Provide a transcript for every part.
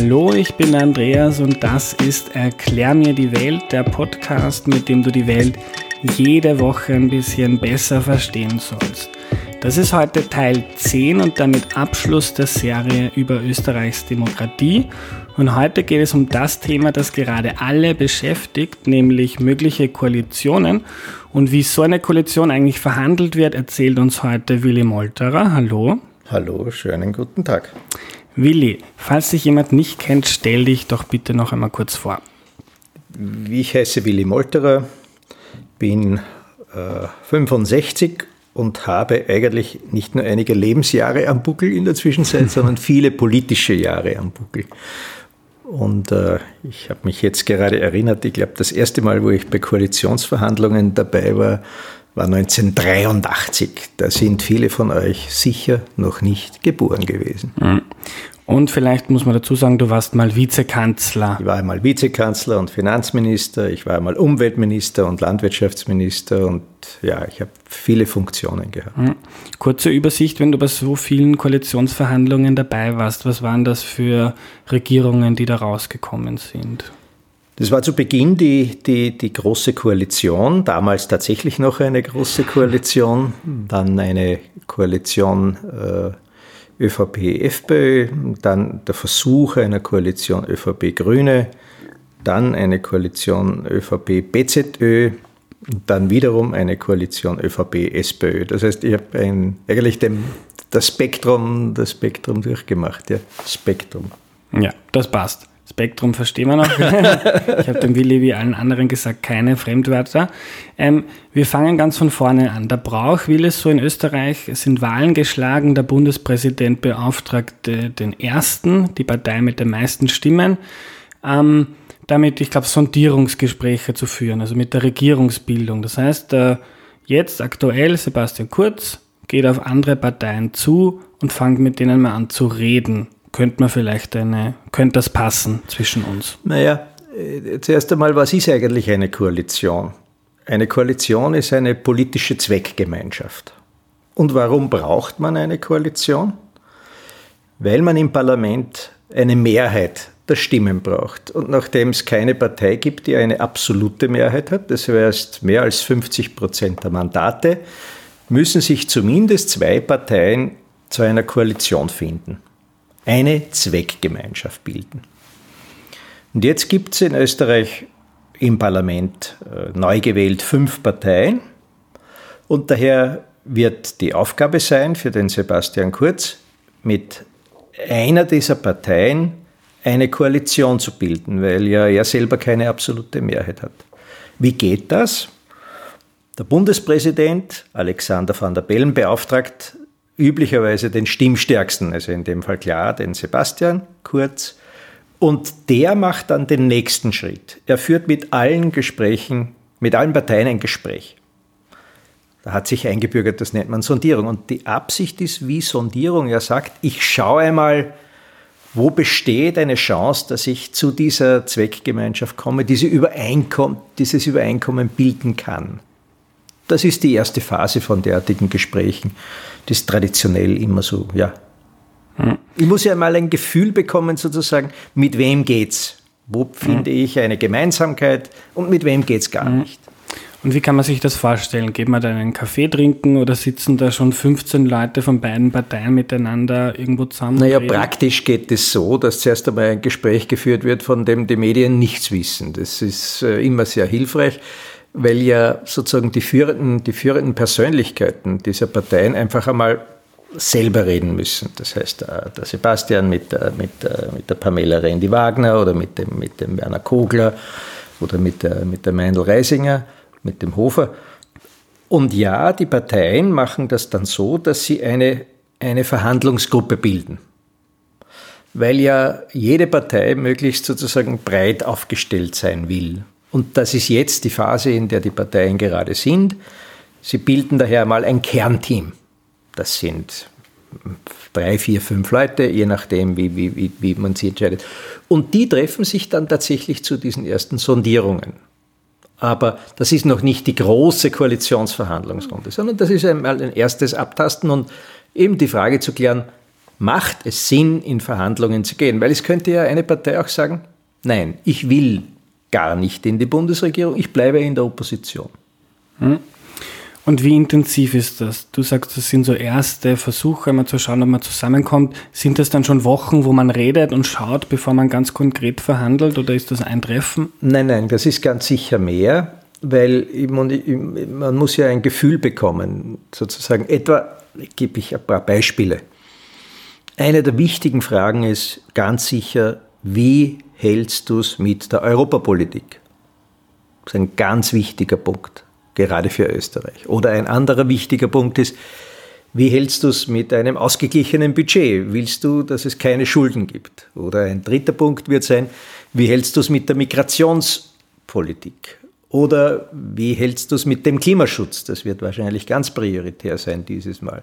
Hallo, ich bin Andreas und das ist Erklär mir die Welt, der Podcast, mit dem du die Welt jede Woche ein bisschen besser verstehen sollst. Das ist heute Teil 10 und damit Abschluss der Serie über Österreichs Demokratie. Und heute geht es um das Thema, das gerade alle beschäftigt, nämlich mögliche Koalitionen. Und wie so eine Koalition eigentlich verhandelt wird, erzählt uns heute Willi Molterer. Hallo. Hallo, schönen guten Tag. Willi, falls dich jemand nicht kennt, stell dich doch bitte noch einmal kurz vor. Ich heiße Willi Molterer, bin äh, 65 und habe eigentlich nicht nur einige Lebensjahre am Buckel in der Zwischenzeit, sondern viele politische Jahre am Buckel. Und äh, ich habe mich jetzt gerade erinnert, ich glaube, das erste Mal, wo ich bei Koalitionsverhandlungen dabei war, war 1983. Da sind viele von euch sicher noch nicht geboren gewesen. Mhm. Und vielleicht muss man dazu sagen, du warst mal Vizekanzler. Ich war einmal Vizekanzler und Finanzminister, ich war einmal Umweltminister und Landwirtschaftsminister und ja, ich habe viele Funktionen gehabt. Mhm. Kurze Übersicht, wenn du bei so vielen Koalitionsverhandlungen dabei warst, was waren das für Regierungen, die da rausgekommen sind? Das war zu Beginn die, die, die große Koalition, damals tatsächlich noch eine große Koalition, dann eine Koalition äh, ÖVP-FPÖ, dann der Versuch einer Koalition ÖVP-Grüne, dann eine Koalition ÖVP-BZÖ, dann wiederum eine Koalition ÖVP-SPÖ. Das heißt, ich habe eigentlich dem, das Spektrum, das Spektrum durchgemacht, ja, Spektrum. Ja, das passt. Spektrum verstehen wir noch. ich habe dem Willi wie allen anderen gesagt, keine Fremdwörter. Ähm, wir fangen ganz von vorne an. Der Brauch will es so in Österreich, es sind Wahlen geschlagen, der Bundespräsident beauftragte den Ersten, die Partei mit den meisten Stimmen, ähm, damit, ich glaube, Sondierungsgespräche zu führen, also mit der Regierungsbildung. Das heißt, äh, jetzt aktuell Sebastian Kurz geht auf andere Parteien zu und fängt mit denen mal an zu reden könnte man vielleicht eine, könnte das passen zwischen uns? Naja, äh, zuerst einmal, was ist eigentlich eine Koalition? Eine Koalition ist eine politische Zweckgemeinschaft. Und warum braucht man eine Koalition? Weil man im Parlament eine Mehrheit der Stimmen braucht. Und nachdem es keine Partei gibt, die eine absolute Mehrheit hat, das heißt mehr als 50 Prozent der Mandate, müssen sich zumindest zwei Parteien zu einer Koalition finden eine Zweckgemeinschaft bilden. Und jetzt gibt es in Österreich im Parlament äh, neu gewählt fünf Parteien und daher wird die Aufgabe sein für den Sebastian Kurz, mit einer dieser Parteien eine Koalition zu bilden, weil ja er selber keine absolute Mehrheit hat. Wie geht das? Der Bundespräsident Alexander van der Bellen beauftragt üblicherweise den Stimmstärksten, also in dem Fall klar den Sebastian Kurz. Und der macht dann den nächsten Schritt. Er führt mit allen Gesprächen, mit allen Parteien ein Gespräch. Da hat sich eingebürgert, das nennt man Sondierung. Und die Absicht ist wie Sondierung. Er sagt, ich schaue einmal, wo besteht eine Chance, dass ich zu dieser Zweckgemeinschaft komme, diese Übereinkommen, dieses Übereinkommen bilden kann. Das ist die erste Phase von derartigen Gesprächen. Das ist traditionell immer so, ja. Hm. Ich muss ja mal ein Gefühl bekommen, sozusagen, mit wem geht's? Wo finde hm. ich eine Gemeinsamkeit und mit wem geht's gar hm. nicht? Und wie kann man sich das vorstellen? Geht man da einen Kaffee trinken oder sitzen da schon 15 Leute von beiden Parteien miteinander irgendwo zusammen? Naja, reden? praktisch geht es so, dass zuerst einmal ein Gespräch geführt wird, von dem die Medien nichts wissen. Das ist äh, immer sehr hilfreich weil ja sozusagen die führenden, die führenden Persönlichkeiten dieser Parteien einfach einmal selber reden müssen. Das heißt, äh, der Sebastian mit, der, mit, der, mit der Pamela Rendi-Wagner oder mit dem, mit dem Werner Kogler oder mit der, mit der Meindl Reisinger, mit dem Hofer. Und ja, die Parteien machen das dann so, dass sie eine, eine Verhandlungsgruppe bilden. Weil ja jede Partei möglichst sozusagen breit aufgestellt sein will. Und das ist jetzt die Phase, in der die Parteien gerade sind. Sie bilden daher mal ein Kernteam. Das sind drei, vier, fünf Leute, je nachdem, wie, wie, wie man sie entscheidet. Und die treffen sich dann tatsächlich zu diesen ersten Sondierungen. Aber das ist noch nicht die große Koalitionsverhandlungsrunde, sondern das ist einmal ein erstes Abtasten und eben die Frage zu klären, macht es Sinn, in Verhandlungen zu gehen? Weil es könnte ja eine Partei auch sagen, nein, ich will gar nicht in die Bundesregierung, ich bleibe in der Opposition. Hm. Und wie intensiv ist das? Du sagst, das sind so erste Versuche, mal zu schauen, ob man zusammenkommt. Sind das dann schon Wochen, wo man redet und schaut, bevor man ganz konkret verhandelt oder ist das ein Treffen? Nein, nein, das ist ganz sicher mehr, weil man muss ja ein Gefühl bekommen, sozusagen. Etwa gebe ich ein paar Beispiele. Eine der wichtigen Fragen ist ganz sicher, wie hältst du es mit der Europapolitik? Das ist ein ganz wichtiger Punkt gerade für Österreich. Oder ein anderer wichtiger Punkt ist, wie hältst du es mit einem ausgeglichenen Budget? Willst du, dass es keine Schulden gibt? Oder ein dritter Punkt wird sein, wie hältst du es mit der Migrationspolitik? Oder wie hältst du es mit dem Klimaschutz? Das wird wahrscheinlich ganz prioritär sein dieses Mal.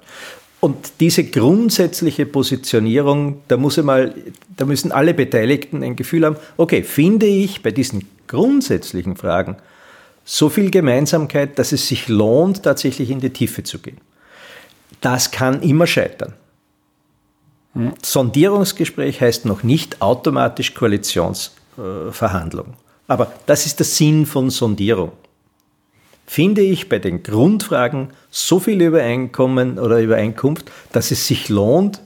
Und diese grundsätzliche Positionierung, da, muss einmal, da müssen alle Beteiligten ein Gefühl haben, okay, finde ich bei diesen grundsätzlichen Fragen so viel Gemeinsamkeit, dass es sich lohnt, tatsächlich in die Tiefe zu gehen. Das kann immer scheitern. Hm. Sondierungsgespräch heißt noch nicht automatisch Koalitionsverhandlung. Aber das ist der Sinn von Sondierung. Finde ich bei den Grundfragen so viel Übereinkommen oder Übereinkunft, dass es sich lohnt,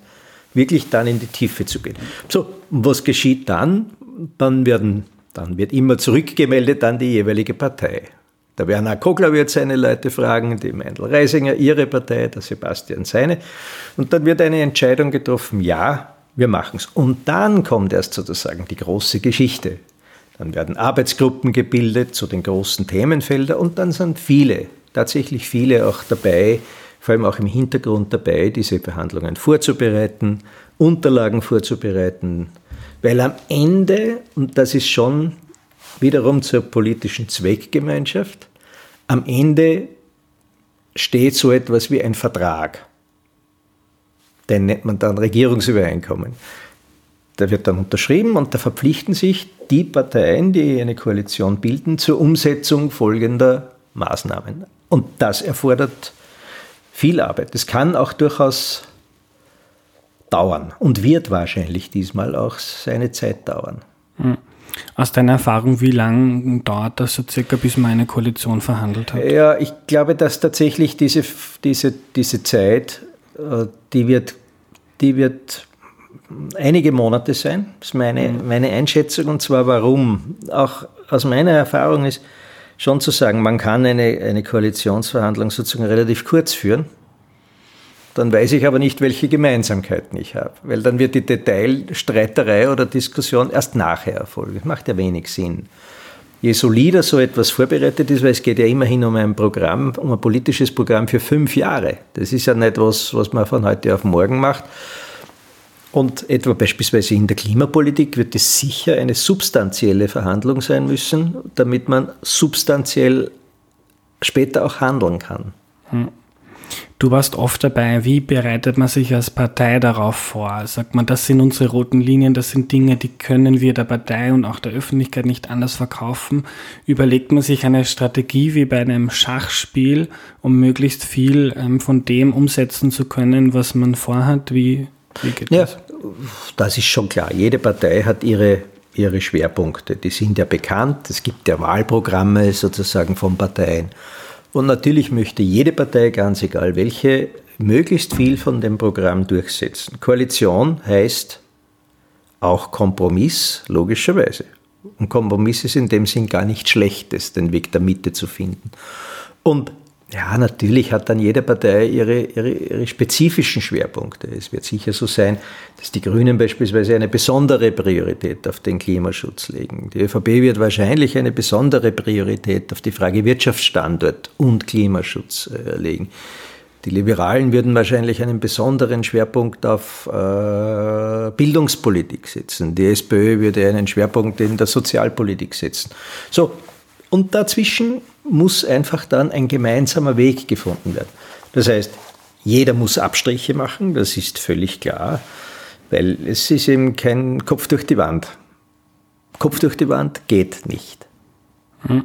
wirklich dann in die Tiefe zu gehen. So, was geschieht dann? Dann werden dann wird immer zurückgemeldet an die jeweilige Partei. Der Werner Kogler wird seine Leute fragen, die Meindl Reisinger ihre Partei, der Sebastian seine. Und dann wird eine Entscheidung getroffen, ja, wir machen es. Und dann kommt erst sozusagen die große Geschichte. Dann werden Arbeitsgruppen gebildet zu den großen Themenfeldern und dann sind viele, tatsächlich viele auch dabei, vor allem auch im Hintergrund dabei, diese Verhandlungen vorzubereiten, Unterlagen vorzubereiten, weil am Ende, und das ist schon wiederum zur politischen Zweckgemeinschaft, am Ende steht so etwas wie ein Vertrag. Den nennt man dann Regierungsübereinkommen. Der wird dann unterschrieben und da verpflichten sich die Parteien, die eine Koalition bilden, zur Umsetzung folgender Maßnahmen. Und das erfordert viel Arbeit. Das kann auch durchaus dauern und wird wahrscheinlich diesmal auch seine Zeit dauern. Hm. Aus deiner Erfahrung, wie lange dauert das so circa, bis man eine Koalition verhandelt hat? Ja, ich glaube, dass tatsächlich diese, diese, diese Zeit, äh, die wird, die wird einige Monate sein. Das ist meine, mhm. meine Einschätzung. Und zwar warum? Auch aus meiner Erfahrung ist schon zu sagen, man kann eine, eine Koalitionsverhandlung sozusagen relativ kurz führen dann weiß ich aber nicht, welche Gemeinsamkeiten ich habe, weil dann wird die Detailstreiterei oder Diskussion erst nachher erfolgen. Das macht ja wenig Sinn. Je solider so etwas vorbereitet ist, weil es geht ja immerhin um ein Programm, um ein politisches Programm für fünf Jahre. Das ist ja nicht was, was man von heute auf morgen macht. Und etwa beispielsweise in der Klimapolitik wird es sicher eine substanzielle Verhandlung sein müssen, damit man substanziell später auch handeln kann. Hm. Du warst oft dabei. Wie bereitet man sich als Partei darauf vor? Sagt man, das sind unsere roten Linien, das sind Dinge, die können wir der Partei und auch der Öffentlichkeit nicht anders verkaufen. Überlegt man sich eine Strategie wie bei einem Schachspiel, um möglichst viel ähm, von dem umsetzen zu können, was man vorhat? Wie, wie geht ja, das? Das ist schon klar. Jede Partei hat ihre ihre Schwerpunkte. Die sind ja bekannt. Es gibt ja Wahlprogramme sozusagen von Parteien. Und natürlich möchte jede Partei, ganz egal welche, möglichst viel von dem Programm durchsetzen. Koalition heißt auch Kompromiss, logischerweise. Und Kompromiss ist in dem Sinn gar nicht schlechtes, den Weg der Mitte zu finden. Und Ja, natürlich hat dann jede Partei ihre, ihre, ihre spezifischen Schwerpunkte. Es wird sicher so sein, dass die Grünen beispielsweise eine besondere Priorität auf den Klimaschutz legen. Die ÖVP wird wahrscheinlich eine besondere Priorität auf die Frage Wirtschaftsstandort und Klimaschutz äh, legen. Die Liberalen würden wahrscheinlich einen besonderen Schwerpunkt auf äh, Bildungspolitik setzen. Die SPÖ würde einen Schwerpunkt in der Sozialpolitik setzen. So, und dazwischen muss einfach dann ein gemeinsamer Weg gefunden werden. Das heißt, jeder muss Abstriche machen, das ist völlig klar, weil es ist eben kein Kopf durch die Wand. Kopf durch die Wand geht nicht. Hm.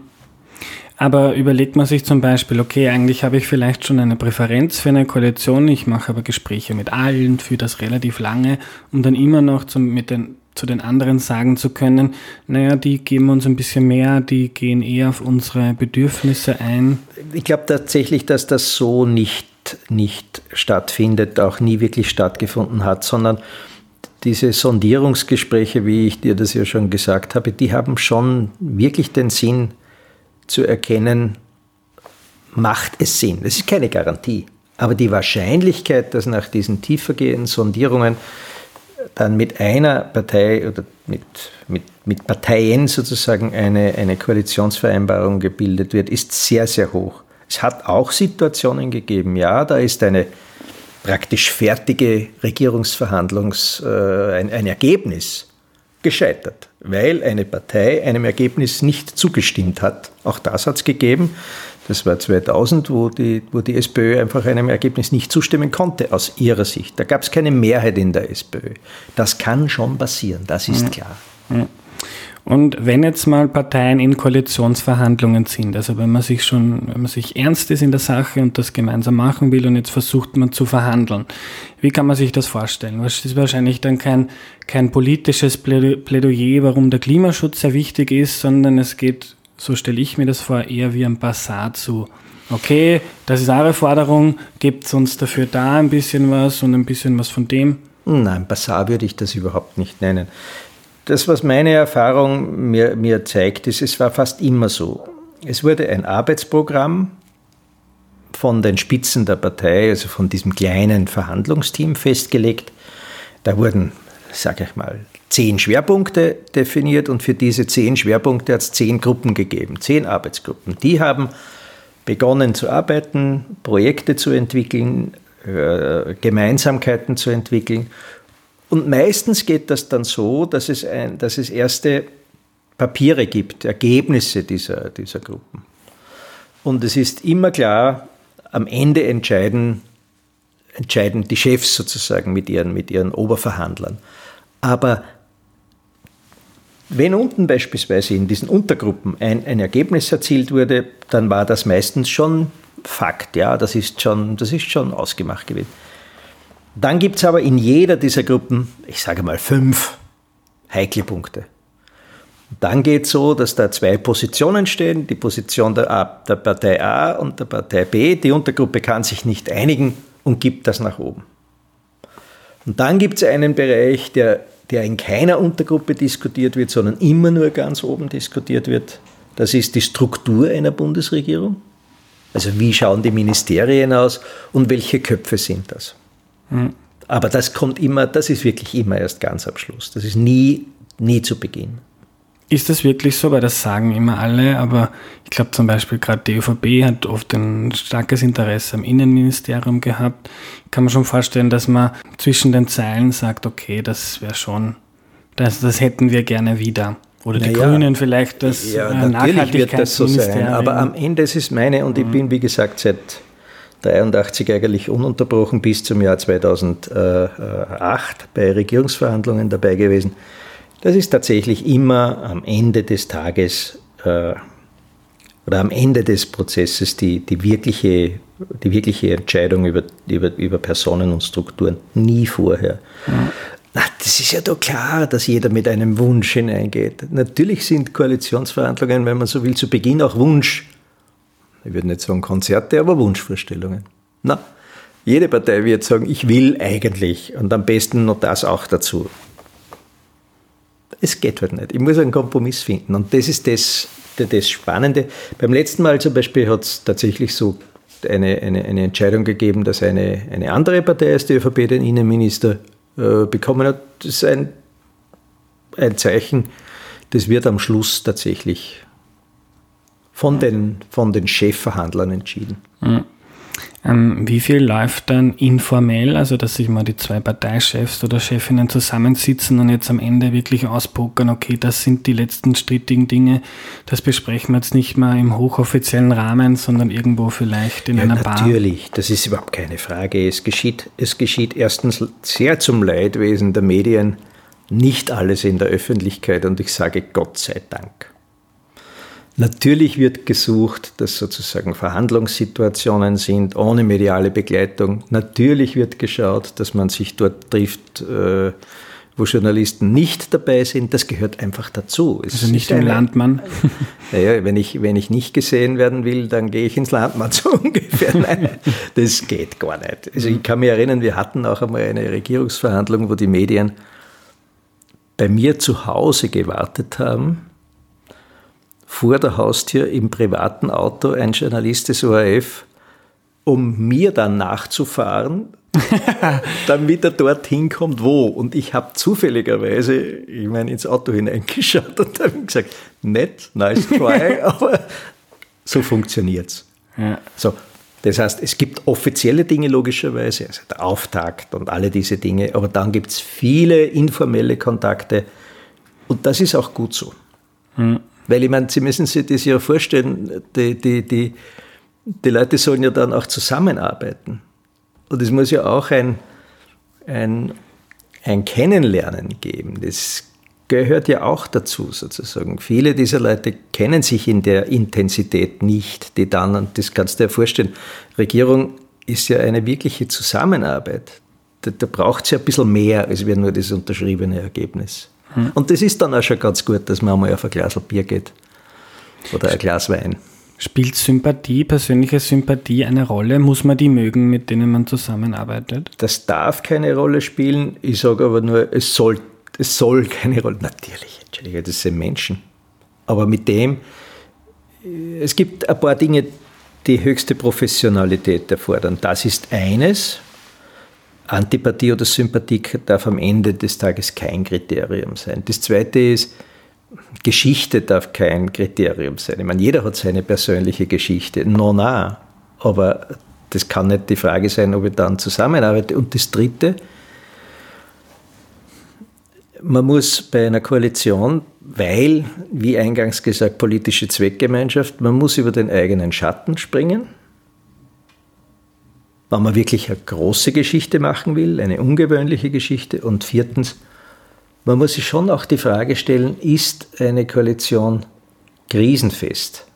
Aber überlegt man sich zum Beispiel, okay, eigentlich habe ich vielleicht schon eine Präferenz für eine Koalition, ich mache aber Gespräche mit allen, für das relativ lange, um dann immer noch zum, mit den zu den anderen sagen zu können, naja, die geben uns ein bisschen mehr, die gehen eher auf unsere Bedürfnisse ein? Ich glaube tatsächlich, dass das so nicht, nicht stattfindet, auch nie wirklich stattgefunden hat, sondern diese Sondierungsgespräche, wie ich dir das ja schon gesagt habe, die haben schon wirklich den Sinn zu erkennen, macht es Sinn. Das ist keine Garantie. Aber die Wahrscheinlichkeit, dass nach diesen tiefergehenden Sondierungen dann mit einer Partei oder mit, mit, mit Parteien sozusagen eine, eine Koalitionsvereinbarung gebildet wird, ist sehr, sehr hoch. Es hat auch Situationen gegeben, ja, da ist eine praktisch fertige Regierungsverhandlungs, äh, ein, ein Ergebnis gescheitert, weil eine Partei einem Ergebnis nicht zugestimmt hat. Auch das hat es gegeben. Das war 2000, wo die, wo die SPÖ einfach einem Ergebnis nicht zustimmen konnte, aus ihrer Sicht. Da gab es keine Mehrheit in der SPÖ. Das kann schon passieren, das ist klar. Und wenn jetzt mal Parteien in Koalitionsverhandlungen sind, also wenn man sich schon, wenn man sich ernst ist in der Sache und das gemeinsam machen will und jetzt versucht man zu verhandeln, wie kann man sich das vorstellen? Das ist wahrscheinlich dann kein, kein politisches Plädoyer, warum der Klimaschutz sehr wichtig ist, sondern es geht so stelle ich mir das vor, eher wie ein Bazar zu. Okay, das ist eure Forderung, gebt uns dafür da ein bisschen was und ein bisschen was von dem? Nein, Bazar würde ich das überhaupt nicht nennen. Das, was meine Erfahrung mir, mir zeigt, ist, es war fast immer so. Es wurde ein Arbeitsprogramm von den Spitzen der Partei, also von diesem kleinen Verhandlungsteam festgelegt. Da wurden, sage ich mal, zehn Schwerpunkte definiert und für diese zehn Schwerpunkte hat es zehn Gruppen gegeben, zehn Arbeitsgruppen. Die haben begonnen zu arbeiten, Projekte zu entwickeln, äh, Gemeinsamkeiten zu entwickeln. Und meistens geht das dann so, dass es, ein, dass es erste Papiere gibt, Ergebnisse dieser, dieser Gruppen. Und es ist immer klar, am Ende entscheiden, entscheiden die Chefs sozusagen mit ihren, mit ihren Oberverhandlern. Aber wenn unten beispielsweise in diesen Untergruppen ein, ein Ergebnis erzielt wurde, dann war das meistens schon Fakt, ja, das ist schon, das ist schon ausgemacht gewesen. Dann gibt es aber in jeder dieser Gruppen, ich sage mal fünf heikle Punkte. Dann geht es so, dass da zwei Positionen stehen, die Position der, A, der Partei A und der Partei B. Die Untergruppe kann sich nicht einigen und gibt das nach oben. Und dann gibt es einen Bereich, der der in keiner Untergruppe diskutiert wird, sondern immer nur ganz oben diskutiert wird. Das ist die Struktur einer Bundesregierung. Also wie schauen die Ministerien aus und welche Köpfe sind das? Mhm. Aber das kommt immer, das ist wirklich immer erst ganz am Schluss. Das ist nie, nie zu Beginn. Ist das wirklich so? Weil das sagen immer alle, aber ich glaube zum Beispiel gerade die ÖVP hat oft ein starkes Interesse am Innenministerium gehabt. Kann man schon vorstellen, dass man zwischen den Zeilen sagt, okay, das wäre schon, das, das hätten wir gerne wieder. Oder die naja, Grünen vielleicht das ja, äh, natürlich wird das so sein, aber am Ende ist es meine, und ich mhm. bin wie gesagt seit 83 eigentlich ununterbrochen bis zum Jahr 2008 bei Regierungsverhandlungen dabei gewesen. Das ist tatsächlich immer am Ende des Tages äh, oder am Ende des Prozesses die, die, wirkliche, die wirkliche Entscheidung über, über, über Personen und Strukturen, nie vorher. Mhm. Na, das ist ja doch klar, dass jeder mit einem Wunsch hineingeht. Natürlich sind Koalitionsverhandlungen, wenn man so will, zu Beginn auch Wunsch. Ich würde nicht sagen Konzerte, aber Wunschvorstellungen. Na, jede Partei wird sagen, ich will eigentlich und am besten noch das auch dazu es geht halt nicht. Ich muss einen Kompromiss finden. Und das ist das, das Spannende. Beim letzten Mal zum Beispiel hat es tatsächlich so eine, eine, eine Entscheidung gegeben, dass eine, eine andere Partei als die ÖVP den Innenminister äh, bekommen hat. Das ist ein, ein Zeichen, das wird am Schluss tatsächlich von den, von den Chefverhandlern entschieden. Mhm. Ähm, wie viel läuft dann informell, also dass sich mal die zwei Parteichefs oder Chefinnen zusammensitzen und jetzt am Ende wirklich auspokern, okay, das sind die letzten strittigen Dinge, das besprechen wir jetzt nicht mal im hochoffiziellen Rahmen, sondern irgendwo vielleicht in ja, einer natürlich, Bar? Natürlich, das ist überhaupt keine Frage. Es geschieht, es geschieht erstens sehr zum Leidwesen der Medien, nicht alles in der Öffentlichkeit und ich sage Gott sei Dank. Natürlich wird gesucht, dass sozusagen Verhandlungssituationen sind ohne mediale Begleitung. Natürlich wird geschaut, dass man sich dort trifft, äh, wo Journalisten nicht dabei sind. Das gehört einfach dazu. Es also nicht im eine, Landmann. Naja, wenn ich, wenn ich nicht gesehen werden will, dann gehe ich ins Landmann so ungefähr. Nein, das geht gar nicht. Also ich kann mich erinnern, wir hatten auch einmal eine Regierungsverhandlung, wo die Medien bei mir zu Hause gewartet haben vor der Haustür im privaten Auto ein Journalist des ORF, um mir dann nachzufahren, damit er dorthin kommt, wo. Und ich habe zufälligerweise, ich meine, ins Auto hineingeschaut und habe gesagt, nett, nice try, aber so funktioniert's. Ja. So, das heißt, es gibt offizielle Dinge logischerweise, also der Auftakt und alle diese Dinge, aber dann gibt es viele informelle Kontakte und das ist auch gut so. Mhm. Weil ich meine, Sie müssen sich das ja vorstellen, die, die, die, die Leute sollen ja dann auch zusammenarbeiten. Und es muss ja auch ein, ein, ein Kennenlernen geben. Das gehört ja auch dazu sozusagen. Viele dieser Leute kennen sich in der Intensität nicht, die dann, und das kannst du dir vorstellen, Regierung ist ja eine wirkliche Zusammenarbeit. Da, da braucht es ja ein bisschen mehr als nur das unterschriebene Ergebnis. Hm. Und das ist dann auch schon ganz gut, dass man einmal auf ein Glas Bier geht oder ein Glas Wein. Spielt Sympathie, persönliche Sympathie eine Rolle? Muss man die mögen, mit denen man zusammenarbeitet? Das darf keine Rolle spielen. Ich sage aber nur, es soll, es soll keine Rolle. Natürlich, Entschuldige, das sind Menschen. Aber mit dem, es gibt ein paar Dinge, die höchste Professionalität erfordern. Das ist eines. Antipathie oder Sympathie darf am Ende des Tages kein Kriterium sein. Das zweite ist, Geschichte darf kein Kriterium sein. Ich meine, jeder hat seine persönliche Geschichte. No, na. Aber das kann nicht die Frage sein, ob ich dann zusammenarbeite. Und das dritte, man muss bei einer Koalition, weil, wie eingangs gesagt, politische Zweckgemeinschaft, man muss über den eigenen Schatten springen wenn man wirklich eine große Geschichte machen will, eine ungewöhnliche Geschichte. Und viertens, man muss sich schon auch die Frage stellen, ist eine Koalition krisenfest?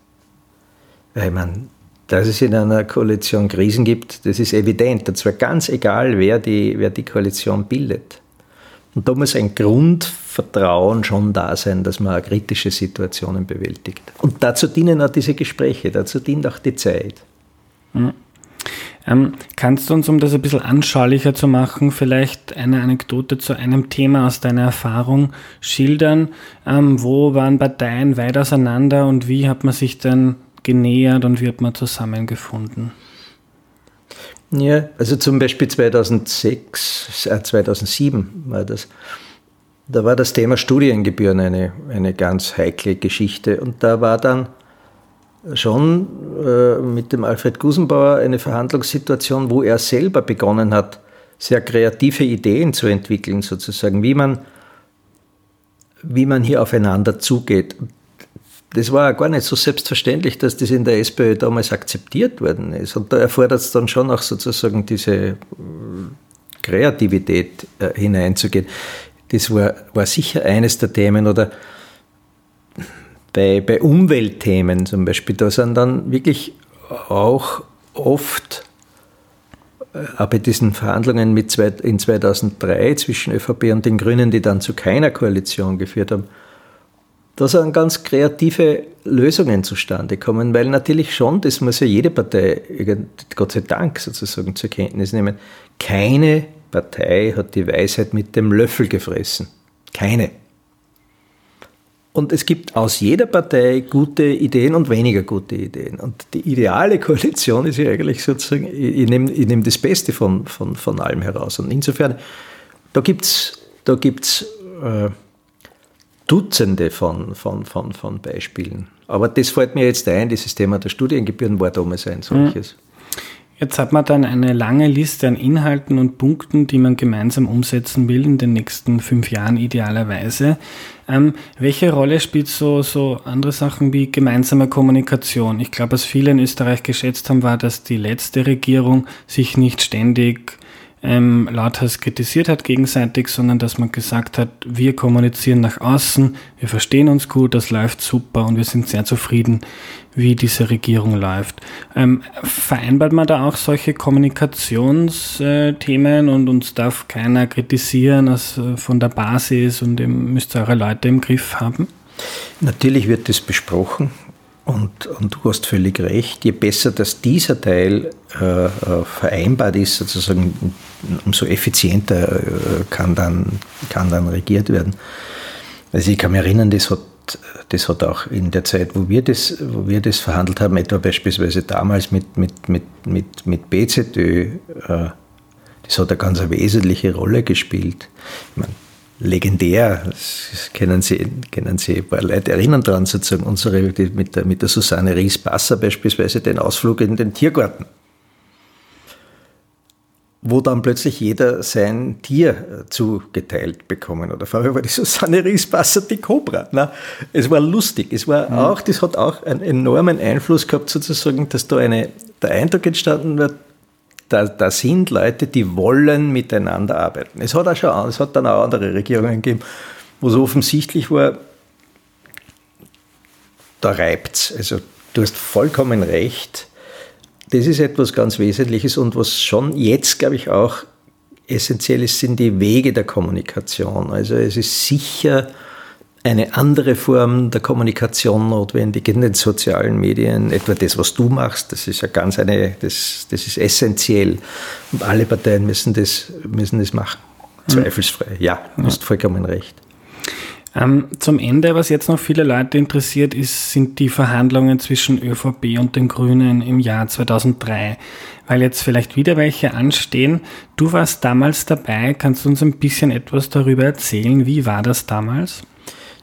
Weil man, dass es in einer Koalition Krisen gibt, das ist evident. Und zwar ganz egal, wer die, wer die Koalition bildet. Und da muss ein Grundvertrauen schon da sein, dass man kritische Situationen bewältigt. Und dazu dienen auch diese Gespräche, dazu dient auch die Zeit. Mhm. Ähm, kannst du uns, um das ein bisschen anschaulicher zu machen, vielleicht eine Anekdote zu einem Thema aus deiner Erfahrung schildern? Ähm, wo waren Parteien weit auseinander und wie hat man sich dann genähert und wie hat man zusammengefunden? Ja, also zum Beispiel 2006, äh 2007 war das. Da war das Thema Studiengebühren eine, eine ganz heikle Geschichte und da war dann schon äh, mit dem Alfred Gusenbauer eine Verhandlungssituation, wo er selber begonnen hat, sehr kreative Ideen zu entwickeln, sozusagen, wie man, wie man hier aufeinander zugeht. Das war gar nicht so selbstverständlich, dass das in der SPÖ damals akzeptiert worden ist. Und da erfordert es dann schon auch sozusagen diese äh, Kreativität äh, hineinzugehen. Das war, war sicher eines der Themen. Oder bei, bei Umweltthemen zum Beispiel, da sind dann wirklich auch oft äh, bei diesen Verhandlungen mit zwei, in 2003 zwischen ÖVP und den Grünen, die dann zu keiner Koalition geführt haben, da sind ganz kreative Lösungen zustande gekommen, weil natürlich schon, das muss ja jede Partei, Gott sei Dank sozusagen zur Kenntnis nehmen, keine Partei hat die Weisheit mit dem Löffel gefressen. Keine. Und es gibt aus jeder Partei gute Ideen und weniger gute Ideen. Und die ideale Koalition ist ja eigentlich sozusagen, ich nehme, ich nehme das Beste von, von, von allem heraus. Und insofern, da gibt es da gibt's, äh, Dutzende von, von, von, von Beispielen. Aber das fällt mir jetzt ein, dieses Thema der Studiengebühren war damals ein solches. Mhm. Jetzt hat man dann eine lange Liste an Inhalten und Punkten, die man gemeinsam umsetzen will in den nächsten fünf Jahren idealerweise. Ähm, welche Rolle spielt so, so andere Sachen wie gemeinsame Kommunikation? Ich glaube, was viele in Österreich geschätzt haben, war, dass die letzte Regierung sich nicht ständig ähm, lauthals kritisiert hat gegenseitig, sondern dass man gesagt hat, wir kommunizieren nach außen, wir verstehen uns gut, das läuft super und wir sind sehr zufrieden, wie diese Regierung läuft. Ähm, vereinbart man da auch solche Kommunikationsthemen und uns darf keiner kritisieren als äh, von der Basis und ihr müsst eure Leute im Griff haben? Natürlich wird das besprochen. Und, und, du hast völlig recht, je besser dass dieser Teil äh, äh, vereinbart ist, sozusagen, umso effizienter äh, kann, dann, kann dann regiert werden. Also ich kann mich erinnern, das hat, das hat auch in der Zeit, wo wir das, wo wir das verhandelt haben, etwa beispielsweise damals mit, mit, mit, mit, mit BZÖ, äh, das hat eine ganz wesentliche Rolle gespielt. Ich meine, legendär. Das kennen Sie, kennen Sie ein paar Leute erinnern daran, sozusagen unsere, mit der, mit der Susanne Ries-Basser beispielsweise den Ausflug in den Tiergarten. Wo dann plötzlich jeder sein Tier zugeteilt bekommen oder vorher war die Susanne Ries-Basser die Cobra. Na, es war lustig. Es war mhm. auch, das hat auch einen enormen Einfluss gehabt, sozusagen, dass da eine, der Eindruck entstanden wird, da, da sind Leute, die wollen miteinander arbeiten. Es hat, auch schon, es hat dann auch andere Regierungen gegeben, wo es offensichtlich war, da reibt es. Also du hast vollkommen recht. Das ist etwas ganz Wesentliches und was schon jetzt, glaube ich, auch essentiell ist, sind die Wege der Kommunikation. Also es ist sicher eine andere Form der Kommunikation notwendig in den sozialen Medien. Etwa das, was du machst, das ist ja ganz eine, das, das ist essentiell. Und alle Parteien müssen das, müssen das machen. Hm. Zweifelsfrei. Ja, du hast vollkommen recht. Ähm, zum Ende, was jetzt noch viele Leute interessiert, ist, sind die Verhandlungen zwischen ÖVP und den Grünen im Jahr 2003. Weil jetzt vielleicht wieder welche anstehen. Du warst damals dabei. Kannst du uns ein bisschen etwas darüber erzählen? Wie war das damals?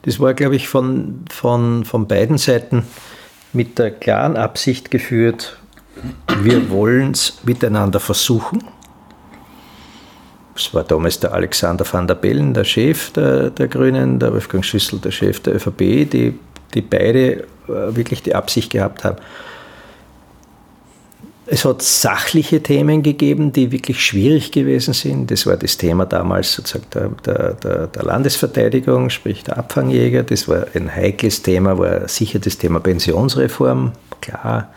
Das war, glaube ich, von, von, von beiden Seiten mit der klaren Absicht geführt, wir wollen es miteinander versuchen. Es war damals der Alexander van der Bellen, der Chef der, der Grünen, der Wolfgang Schüssel, der Chef der ÖVP, die, die beide äh, wirklich die Absicht gehabt haben, es hat sachliche Themen gegeben, die wirklich schwierig gewesen sind. Das war das Thema damals sozusagen der, der, der, Landesverteidigung, sprich der Abfangjäger. Das war ein heikles Thema, war sicher das Thema Pensionsreform, klar.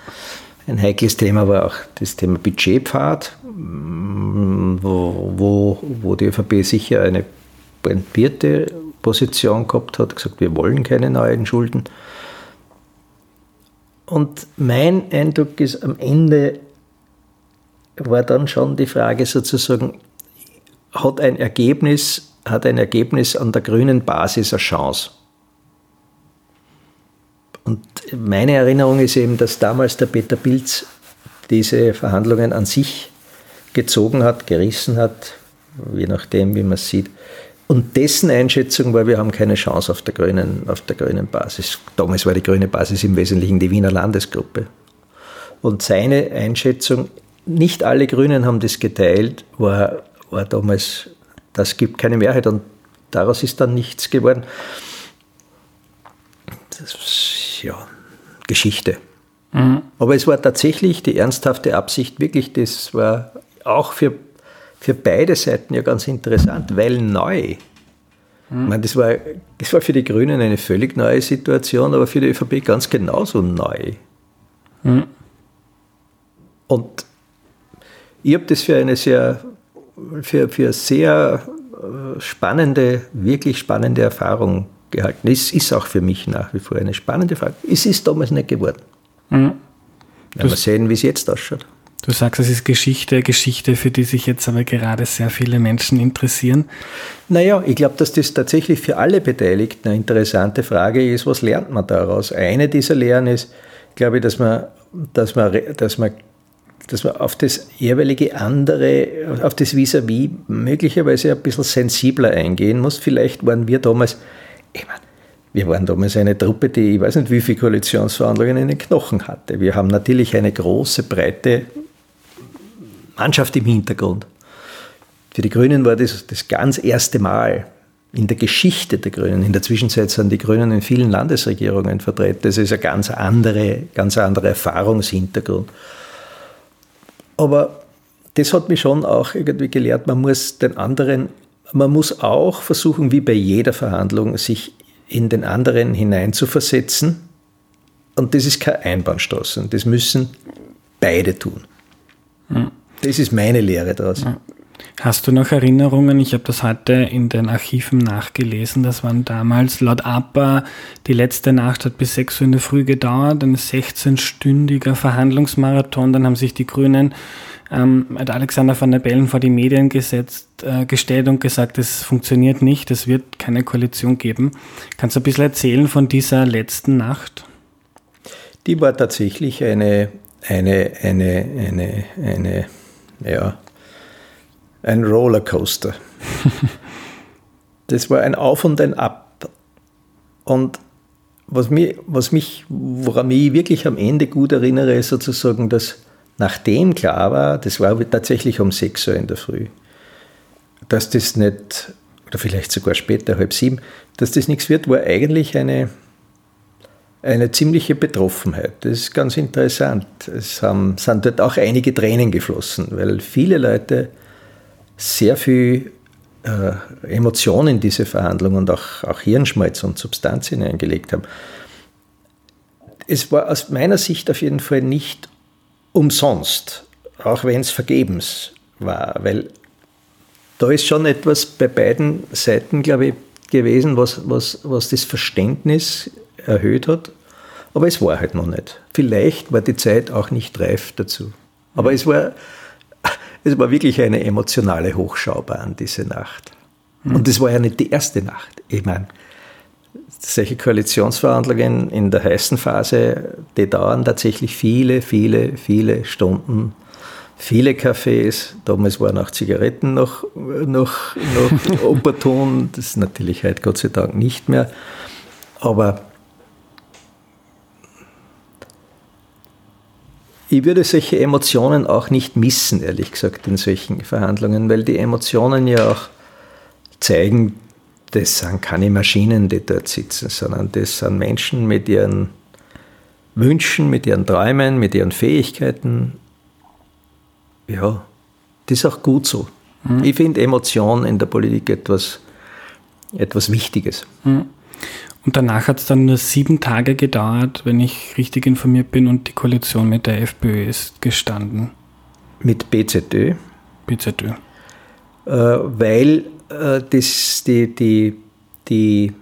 Ein heikles Thema war auch das Thema Budgetpfad, wo, wo, wo die ÖVP sicher eine pointierte Position gehabt hat, gesagt, wir wollen keine neuen Schulden. Und mein Eindruck ist, am Ende war dann schon die Frage sozusagen, hat ein Ergebnis, hat ein Ergebnis an der grünen Basis eine Chance? Und meine Erinnerung ist eben, dass damals der Peter Pilz diese Verhandlungen an sich gezogen hat, gerissen hat, je nachdem, wie man es sieht. Und dessen Einschätzung war, wir haben keine Chance auf der grünen, auf der grünen Basis. Damals war die grüne Basis im Wesentlichen die Wiener Landesgruppe. Und seine Einschätzung, nicht alle Grünen haben das geteilt, war, war damals, das gibt keine Mehrheit und daraus ist dann nichts geworden. Das ist ja Geschichte. Mhm. Aber es war tatsächlich die ernsthafte Absicht, wirklich, das war auch für für beide Seiten ja ganz interessant, weil neu. Ich meine, das, war, das war für die Grünen eine völlig neue Situation, aber für die ÖVP ganz genauso neu. Hm. Und ich habe das für eine sehr, für, für sehr äh, spannende, wirklich spannende Erfahrung gehalten. Es ist auch für mich nach wie vor eine spannende Frage. Es ist damals nicht geworden. Mhm. Wir sehen, wie es jetzt ausschaut. Du sagst, es ist Geschichte, Geschichte, für die sich jetzt aber gerade sehr viele Menschen interessieren. Naja, ich glaube, dass das tatsächlich für alle Beteiligten eine interessante Frage ist, was lernt man daraus? Eine dieser Lehren ist, glaube ich, dass man, dass man, dass man dass man auf das jeweilige andere, auf das Vis-à-vis -vis möglicherweise ein bisschen sensibler eingehen muss. Vielleicht waren wir damals, ich meine, wir waren damals eine Truppe, die ich weiß nicht, wie viele Koalitionsverhandlungen in den Knochen hatte. Wir haben natürlich eine große, breite Mannschaft im Hintergrund. Für die Grünen war das das ganz erste Mal in der Geschichte der Grünen. In der Zwischenzeit sind die Grünen in vielen Landesregierungen vertreten. Das ist ein ganz andere, ganz anderer Erfahrungshintergrund. Aber das hat mich schon auch irgendwie gelehrt, man muss den anderen, man muss auch versuchen, wie bei jeder Verhandlung, sich in den anderen hineinzuversetzen. Und das ist kein Einbahnstraßen. Das müssen beide tun. Hm. Das ist meine Lehre daraus. Ja. Hast du noch Erinnerungen? Ich habe das heute in den Archiven nachgelesen. Das waren damals laut APA, die letzte Nacht hat bis 6 Uhr in der Früh gedauert, ein 16-stündiger Verhandlungsmarathon. Dann haben sich die Grünen ähm, mit Alexander van der Bellen vor die Medien gesetzt, äh, gestellt und gesagt, es funktioniert nicht, es wird keine Koalition geben. Kannst du ein bisschen erzählen von dieser letzten Nacht? Die war tatsächlich eine, eine, eine, eine, eine ja, ein Rollercoaster. das war ein Auf und ein Ab. Und was mich, was mich, woran mich wirklich am Ende gut erinnere, ist sozusagen, dass nachdem klar war, das war tatsächlich um 6 Uhr in der Früh, dass das nicht, oder vielleicht sogar später, halb sieben, dass das nichts wird, war eigentlich eine, eine ziemliche Betroffenheit. Das ist ganz interessant. Es haben, sind dort auch einige Tränen geflossen, weil viele Leute sehr viel äh, Emotionen in diese Verhandlungen und auch, auch Hirnschmalz und Substanz hineingelegt haben. Es war aus meiner Sicht auf jeden Fall nicht umsonst, auch wenn es vergebens war, weil da ist schon etwas bei beiden Seiten, glaube ich, gewesen, was, was, was das Verständnis erhöht hat. Aber es war halt noch nicht. Vielleicht war die Zeit auch nicht reif dazu. Aber es war es war wirklich eine emotionale Hochschaubahn, diese Nacht. Mhm. Und das war ja nicht die erste Nacht. Ich meine, solche Koalitionsverhandlungen in der heißen Phase, die dauern tatsächlich viele, viele, viele Stunden, viele Cafés. Damals waren auch Zigaretten noch, noch, noch opportun. Das ist natürlich heute Gott sei Dank nicht mehr. Aber Ich würde solche Emotionen auch nicht missen, ehrlich gesagt, in solchen Verhandlungen, weil die Emotionen ja auch zeigen, das sind keine Maschinen, die dort sitzen, sondern das sind Menschen mit ihren Wünschen, mit ihren Träumen, mit ihren Fähigkeiten. Ja, das ist auch gut so. Mhm. Ich finde Emotion in der Politik etwas, etwas Wichtiges. Mhm. Und danach hat es dann nur sieben Tage gedauert, wenn ich richtig informiert bin, und die Koalition mit der FPÖ ist gestanden. Mit BZÖ? BZÖ. Äh, weil äh, das, die, die, die,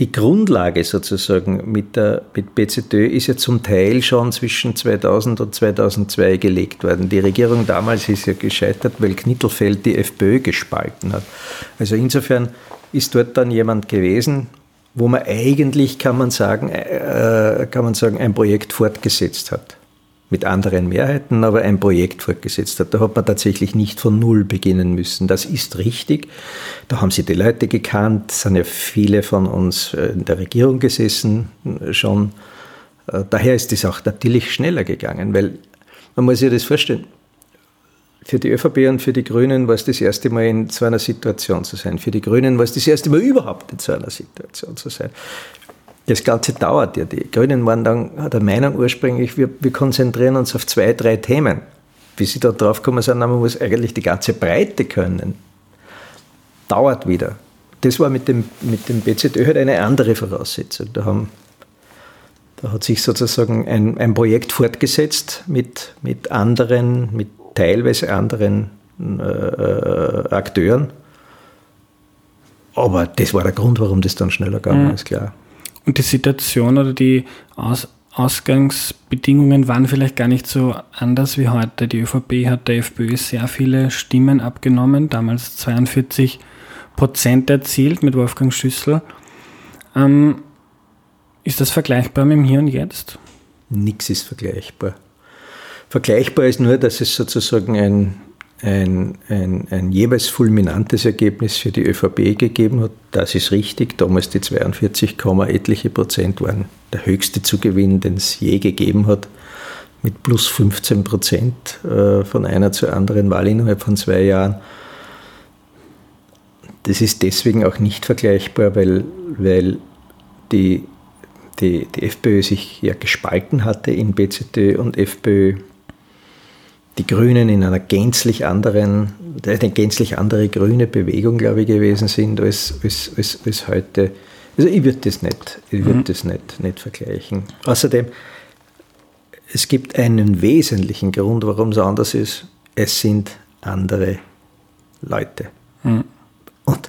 die Grundlage sozusagen mit, der, mit BZÖ ist ja zum Teil schon zwischen 2000 und 2002 gelegt worden. Die Regierung damals ist ja gescheitert, weil Knittelfeld die FPÖ gespalten hat. Also insofern ist dort dann jemand gewesen, wo man eigentlich, kann man sagen, äh, kann man sagen, ein Projekt fortgesetzt hat. Mit anderen Mehrheiten, aber ein Projekt fortgesetzt hat. Da hat man tatsächlich nicht von Null beginnen müssen. Das ist richtig. Da haben sie die Leute gekannt, sind ja viele von uns äh, in der Regierung gesessen äh, schon. Äh, daher ist es auch natürlich schneller gegangen, weil man muss sich das vorstellen für die ÖVP und für die Grünen war es das erste Mal in so einer Situation zu sein. Für die Grünen war es das erste Mal überhaupt in so einer Situation zu sein. Das Ganze dauert ja. Die Grünen waren dann der Meinung ursprünglich, wir, wir konzentrieren uns auf zwei, drei Themen. Bis sie da drauf gekommen sind, man muss eigentlich die ganze Breite können. Dauert wieder. Das war mit dem, mit dem BZÖ halt eine andere Voraussetzung. Da, haben, da hat sich sozusagen ein, ein Projekt fortgesetzt mit, mit anderen, mit teilweise anderen äh, äh, Akteuren. Aber das war der Grund, warum das dann schneller gegangen mhm. ist, klar. Und die Situation oder die Aus Ausgangsbedingungen waren vielleicht gar nicht so anders wie heute. Die ÖVP hat der FPÖ sehr viele Stimmen abgenommen, damals 42 Prozent erzielt mit Wolfgang Schüssel. Ähm, ist das vergleichbar mit dem Hier und Jetzt? Nichts ist vergleichbar. Vergleichbar ist nur, dass es sozusagen ein, ein, ein, ein jeweils fulminantes Ergebnis für die ÖVP gegeben hat. Das ist richtig. Damals die 42, etliche Prozent waren der höchste Zugewinn, den es je gegeben hat, mit plus 15 Prozent äh, von einer zur anderen Wahl innerhalb von zwei Jahren. Das ist deswegen auch nicht vergleichbar, weil, weil die, die, die FPÖ sich ja gespalten hatte in BZÖ und FPÖ die Grünen in einer gänzlich anderen, eine gänzlich andere grüne Bewegung, glaube ich, gewesen sind als, als, als, als heute. Also ich würde das nicht, ich würde mhm. das nicht, nicht vergleichen. Außerdem, es gibt einen wesentlichen Grund, warum es anders ist. Es sind andere Leute. Mhm. Und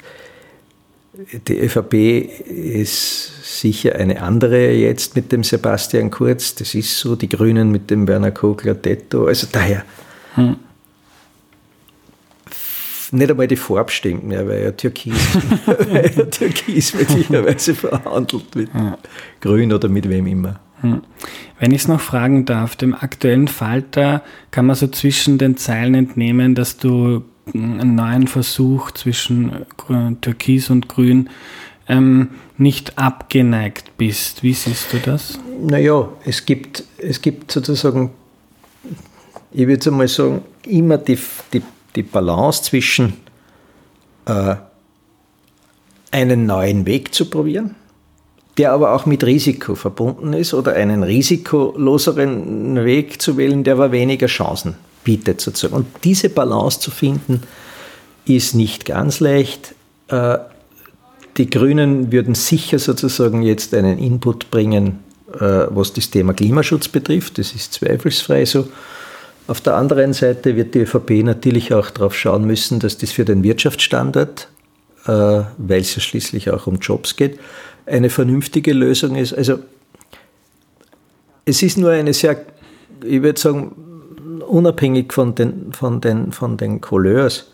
die ÖVP ist sicher eine andere jetzt mit dem Sebastian Kurz. Das ist so. Die Grünen mit dem Werner Kogler-Detto. Also daher. Hm. Nicht einmal die Farbe stimmt mehr, weil ja Türkis, weil ja Türkis möglicherweise verhandelt mit ja. Grün oder mit wem immer. Hm. Wenn ich es noch fragen darf, dem aktuellen Falter kann man so zwischen den Zeilen entnehmen, dass du einen neuen Versuch zwischen Türkis und Grün ähm, nicht abgeneigt bist. Wie siehst du das? Naja, es gibt, es gibt sozusagen, ich würde jetzt einmal sagen, immer die, die, die Balance zwischen äh, einen neuen Weg zu probieren, der aber auch mit Risiko verbunden ist, oder einen risikoloseren Weg zu wählen, der aber weniger Chancen bietet sozusagen. Und diese Balance zu finden, ist nicht ganz leicht. Äh, die Grünen würden sicher sozusagen jetzt einen Input bringen, äh, was das Thema Klimaschutz betrifft. Das ist zweifelsfrei so. Auf der anderen Seite wird die ÖVP natürlich auch darauf schauen müssen, dass das für den Wirtschaftsstandort, äh, weil es ja schließlich auch um Jobs geht, eine vernünftige Lösung ist. Also es ist nur eine sehr, ich würde sagen, unabhängig von den, von, den, von den Couleurs,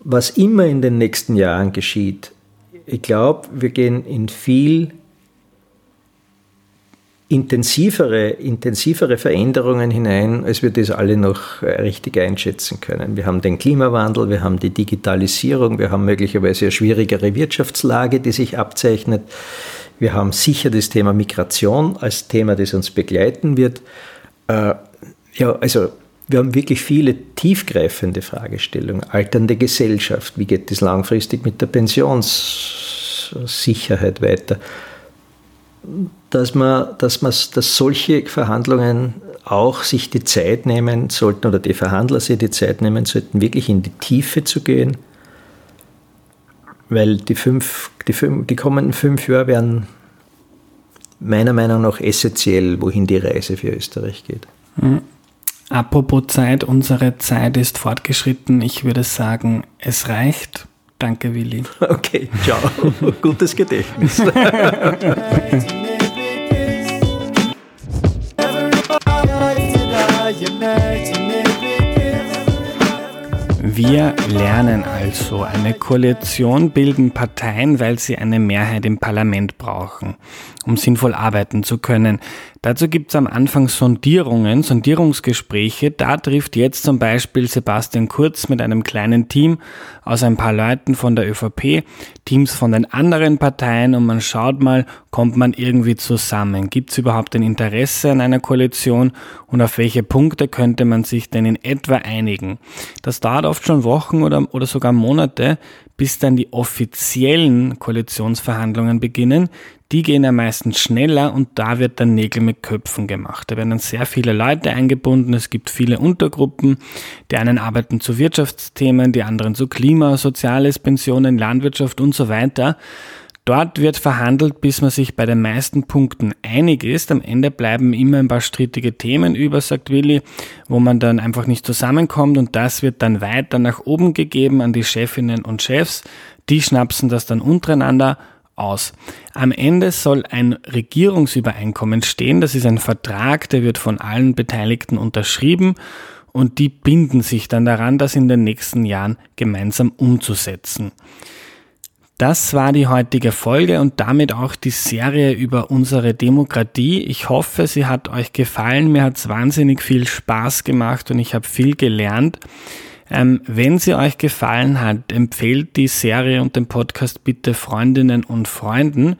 was immer in den nächsten Jahren geschieht, ich glaube, wir gehen in viel intensivere, intensivere Veränderungen hinein, als wir das alle noch richtig einschätzen können. Wir haben den Klimawandel, wir haben die Digitalisierung, wir haben möglicherweise eine schwierigere Wirtschaftslage, die sich abzeichnet. Wir haben sicher das Thema Migration als Thema, das uns begleiten wird. Ja, also wir haben wirklich viele tiefgreifende Fragestellungen. Alternde Gesellschaft, wie geht es langfristig mit der Pensionssicherheit weiter? Dass man, dass man, dass solche Verhandlungen auch sich die Zeit nehmen sollten oder die Verhandler sich die Zeit nehmen sollten, wirklich in die Tiefe zu gehen, weil die, fünf, die, fünf, die kommenden fünf Jahre werden meiner Meinung nach essentiell, wohin die Reise für Österreich geht. Mhm. Apropos Zeit, unsere Zeit ist fortgeschritten. Ich würde sagen, es reicht. Danke, Willi. Okay, ciao. Gutes Gedächtnis. Wir lernen also, eine Koalition bilden Parteien, weil sie eine Mehrheit im Parlament brauchen, um sinnvoll arbeiten zu können. Dazu gibt es am Anfang Sondierungen, Sondierungsgespräche. Da trifft jetzt zum Beispiel Sebastian Kurz mit einem kleinen Team aus ein paar Leuten von der ÖVP, Teams von den anderen Parteien und man schaut mal, kommt man irgendwie zusammen? Gibt es überhaupt ein Interesse an einer Koalition und auf welche Punkte könnte man sich denn in etwa einigen? Das dauert oft schon Wochen oder, oder sogar Monate, bis dann die offiziellen Koalitionsverhandlungen beginnen. Die gehen ja meistens schneller und da wird dann Nägel mit Köpfen gemacht. Da werden dann sehr viele Leute eingebunden. Es gibt viele Untergruppen. Die einen arbeiten zu Wirtschaftsthemen, die anderen zu Klima, Soziales, Pensionen, Landwirtschaft und so weiter. Dort wird verhandelt, bis man sich bei den meisten Punkten einig ist. Am Ende bleiben immer ein paar strittige Themen über, sagt Willi, wo man dann einfach nicht zusammenkommt und das wird dann weiter nach oben gegeben an die Chefinnen und Chefs. Die schnapsen das dann untereinander aus. Am Ende soll ein Regierungsübereinkommen stehen. Das ist ein Vertrag, der wird von allen Beteiligten unterschrieben und die binden sich dann daran, das in den nächsten Jahren gemeinsam umzusetzen. Das war die heutige Folge und damit auch die Serie über unsere Demokratie. Ich hoffe, sie hat euch gefallen. Mir hat es wahnsinnig viel Spaß gemacht und ich habe viel gelernt. Ähm, wenn sie euch gefallen hat, empfehlt die Serie und den Podcast bitte Freundinnen und Freunden.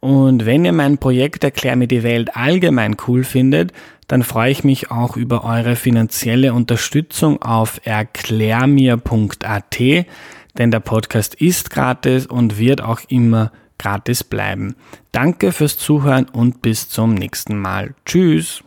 Und wenn ihr mein Projekt Erklär mir die Welt allgemein cool findet, dann freue ich mich auch über eure finanzielle Unterstützung auf erklärmir.at denn der Podcast ist gratis und wird auch immer gratis bleiben. Danke fürs Zuhören und bis zum nächsten Mal. Tschüss.